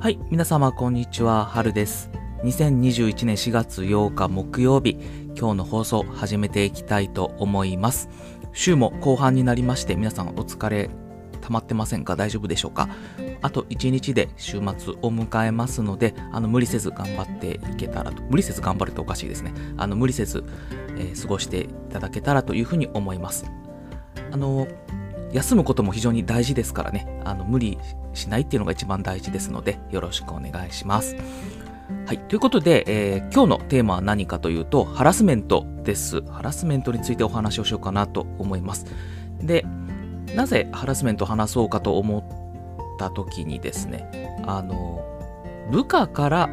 はい、皆様こんにちは、はるです。2021年4月8日木曜日、今日の放送始めていきたいと思います。週も後半になりまして、皆さんお疲れ溜まってませんか？大丈夫でしょうか？あと1日で週末を迎えますので、あの無理せず頑張っていけたらと、無理せず頑張るとおかしいですね。あの無理せず、えー過ごしていただけたらというふうに思います。あの休むことも非常に大事ですからね、あの無理しないっていうのが一番大事ですので、よろしくお願いします。はい。ということで、えー今日のテーマは何かというと、ハラスメントです。ハラスメントについてお話をしようかなと思います。で、なぜハラスメントを話そうかと思った時にですね、あの、部下から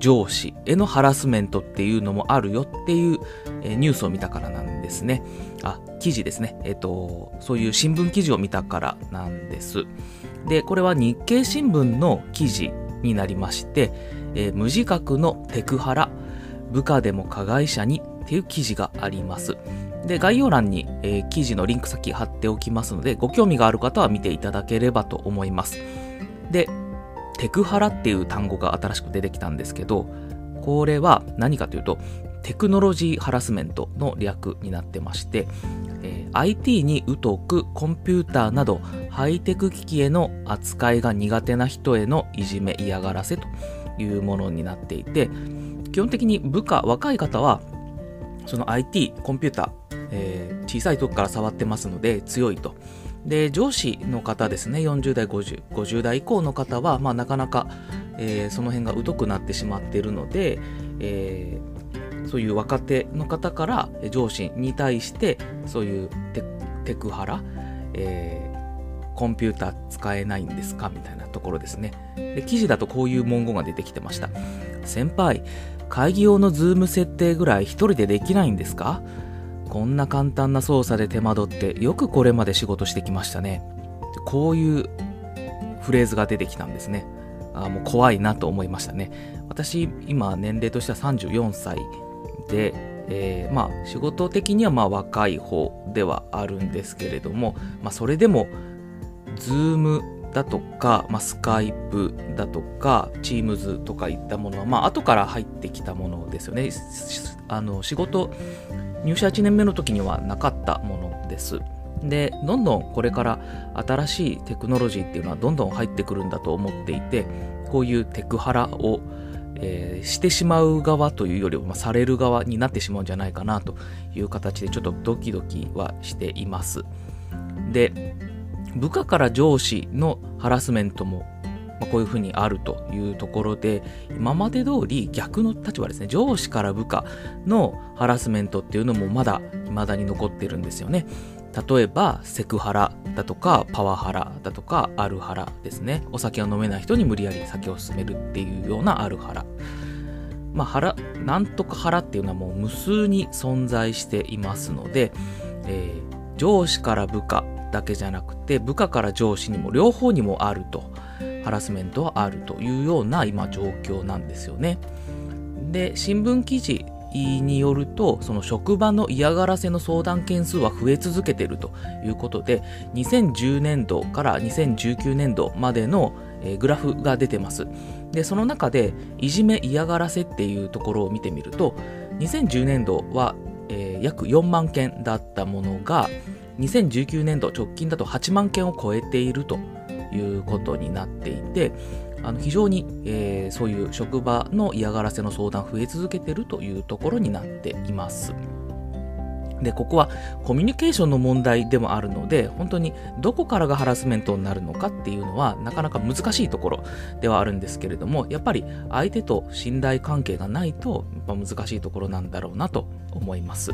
上司へのハラスメントっていうのもあるよっていう、えニュースを見たからなんですね。あ、記事ですね。えっ、と、そういう新聞記事を見たからなんです。で、これは日経新聞の記事になりまして、えー無自覚のテクハラ、部下でも加害者にっていう記事があります。で、概要欄に、えー記事のリンク先貼っておきますので、ご興味がある方は見ていただければと思います。で、テクハラっていう単語が新しく出てきたんですけど、これは何かというと、テクノロジーハラスメントの略になってまして、えー IT に疎くコンピューターなどハイテク機器への扱いが苦手な人へのいじめ嫌がらせというものになっていて基本的に部下若い方はその IT コンピューター、えー小さい時から触ってますので強いと。で上司の方ですね40代5050代以降の方は、まあ、なかなか、えーその辺が疎くなってしまっているので、えーそういう若手の方から上司に対してそういうテテクハラ、えーコンピューター使えないんですかみたいなところですね。で記事だとこういう文言が出てきてました。先輩会議用のズーム設定ぐらい一人でできないんですか？こんな簡単な操作で手間取ってよくこれまで仕事してきましたね。こういうフレーズが出てきたんですね。あもう怖いなと思いましたね。私今年齢としては34歳で、えーまあ仕事的にはまあ若い方ではあるんですけれども、まあ、それでも Zoom だとか、まあ、Skype だとか Teams とかいったものは、まあ後から入ってきたものですよね。あの仕事入社1年目の時にはなかったものです。でどんどんこれから新しいテクノロジーっていうのはどんどん入ってくるんだと思っていてこういうテクハラを、えーしてしまう側というよりも、まあ、される側になってしまうんじゃないかなという形でちょっとドキドキはしています。で部下から上司のハラスメントも、ま、こういうふうにあるというところで今まで通り逆の立場ですね。上司から部下のハラスメントっていうのもまだ未だに残ってるんですよね。例えばセクハラだとかパワハラだとかアルハラですね。お酒を飲めない人に無理やり酒を勧めるっていうようなアルハラ。まあハラなんとかハラっていうのはもう無数に存在していますので、えー上司から部下だけじゃなくて部下から上司にも両方にもあるとハラスメントはあるというような今状況なんですよね。で新聞記事によるとその職場の嫌がらせの相談件数は増え続けているということで2010年度から2019年度までの、グラフが出てます。でその中でいじめ嫌がらせっていうところを見てみると2010年度は、えー約4万件だったものが2019年度直近だと8万件を超えているということになっていてあの非常に、えーそういう職場の嫌がらせの相談増え続けてるというところになっています。でここはコミュニケーションの問題でもあるので本当にどこからがハラスメントになるのかっていうのはなかなか難しいところではあるんですけれどもやっぱり相手と信頼関係がないとやっぱ難しいところなんだろうなと思います。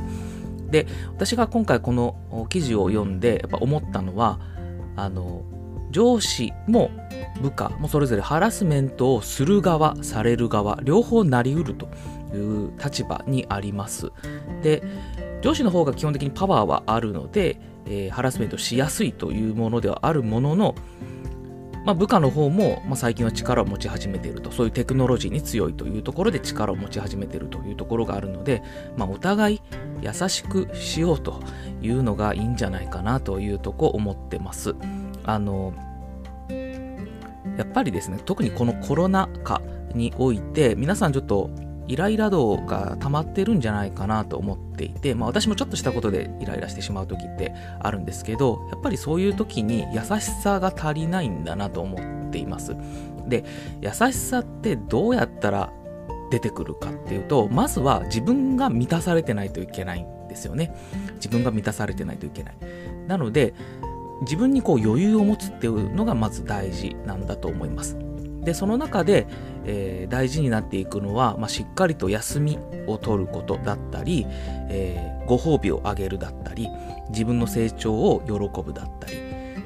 で私が今回この記事を読んでやっぱ思ったのはあの上司も部下もそれぞれハラスメントをする側される側両方なりうるという立場にあります。で上司の方が基本的にパワーはあるので、えーハラスメントしやすいというものではあるものの、まあ、部下の方も、まあ、最近は力を持ち始めているとそういうテクノロジーに強いというところで力を持ち始めているというところがあるので、まあ、お互い優しくしようというのがいいんじゃないかなというとこ思ってます。あのやっぱりですね、特にこのコロナ禍において、皆さんちょっとイライラ度が溜まってるんじゃないかなと思っていて、まあ私もちょっとしたことでイライラしてしまう時ってあるんですけど、やっぱりそういう時に優しさが足りないんだなと思っています。で、優しさってどうやったら出てくるかっていうと、まずは自分が満たされてないといけないんですよね。自分が満たされてないといけない。なので、自分にこう余裕を持つっていうのがまず大事なんだと思います。で、その中で、えー、大事になっていくのは、まあ、しっかりと休みを取ることだったり、えー、ご褒美をあげるだったり、自分の成長を喜ぶだったり、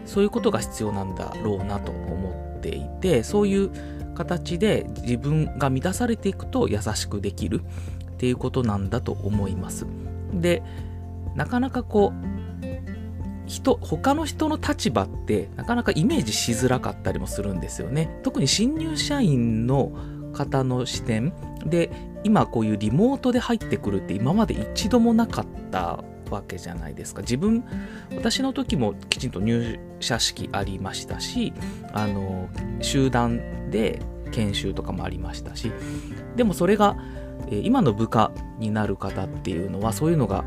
そういうことが必要なんだろうなと思っていて、そういう形で自分が満たされていくと優しくできるっていうことなんだと思います。で、なかなかこう、人、他の人の立場ってなかなかイメージしづらかったりもするんですよね。特に新入社員の方の視点で、今こういうリモートで入ってくるって今まで一度もなかったわけじゃないですか。自分、私の時もきちんと入社式ありましたし、あの、集団で研修とかもありましたし、でもそれが、今の部下になる方っていうのはそういうのが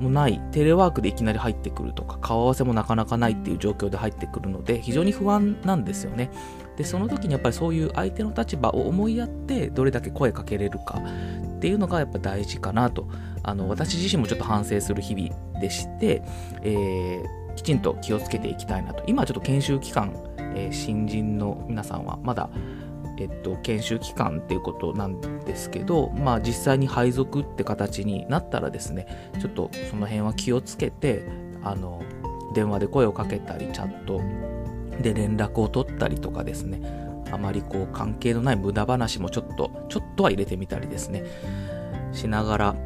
もないテレワークでいきなり入ってくるとか顔合わせもなかなかないっていう状況で入ってくるので非常に不安なんですよね。でその時にやっぱりそういう相手の立場を思いやってどれだけ声かけれるかっていうのがやっぱ大事かなと。あの私自身もちょっと反省する日々でして、えー、きちんと気をつけていきたいなと。今ちょっと研修期間、えー、新人の皆さんはまだえっと、研修期間っていうことなんですけど、まあ実際に配属って形になったらですね、ちょっとその辺は気をつけて、あの、電話で声をかけたり、チャットで連絡を取ったりとかですね、あまりこう関係のない無駄話もちょっと、ちょっとは入れてみたりですね、しながら、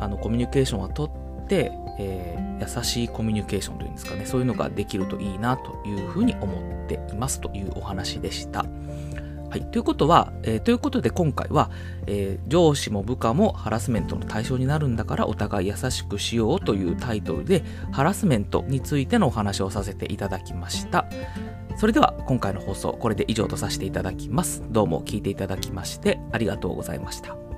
あの、コミュニケーションは取って、えー、優しいコミュニケーションというんですかね、そういうのができるといいなというふうに思っていますというお話でした。はい。ということは、えー、ということで今回は、えー、上司も部下もハラスメントの対象になるんだからお互い優しくしようというタイトルで、ハラスメントについてのお話をさせていただきました。それでは今回の放送、これで以上とさせていただきます。どうも聞いていただきましてありがとうございました。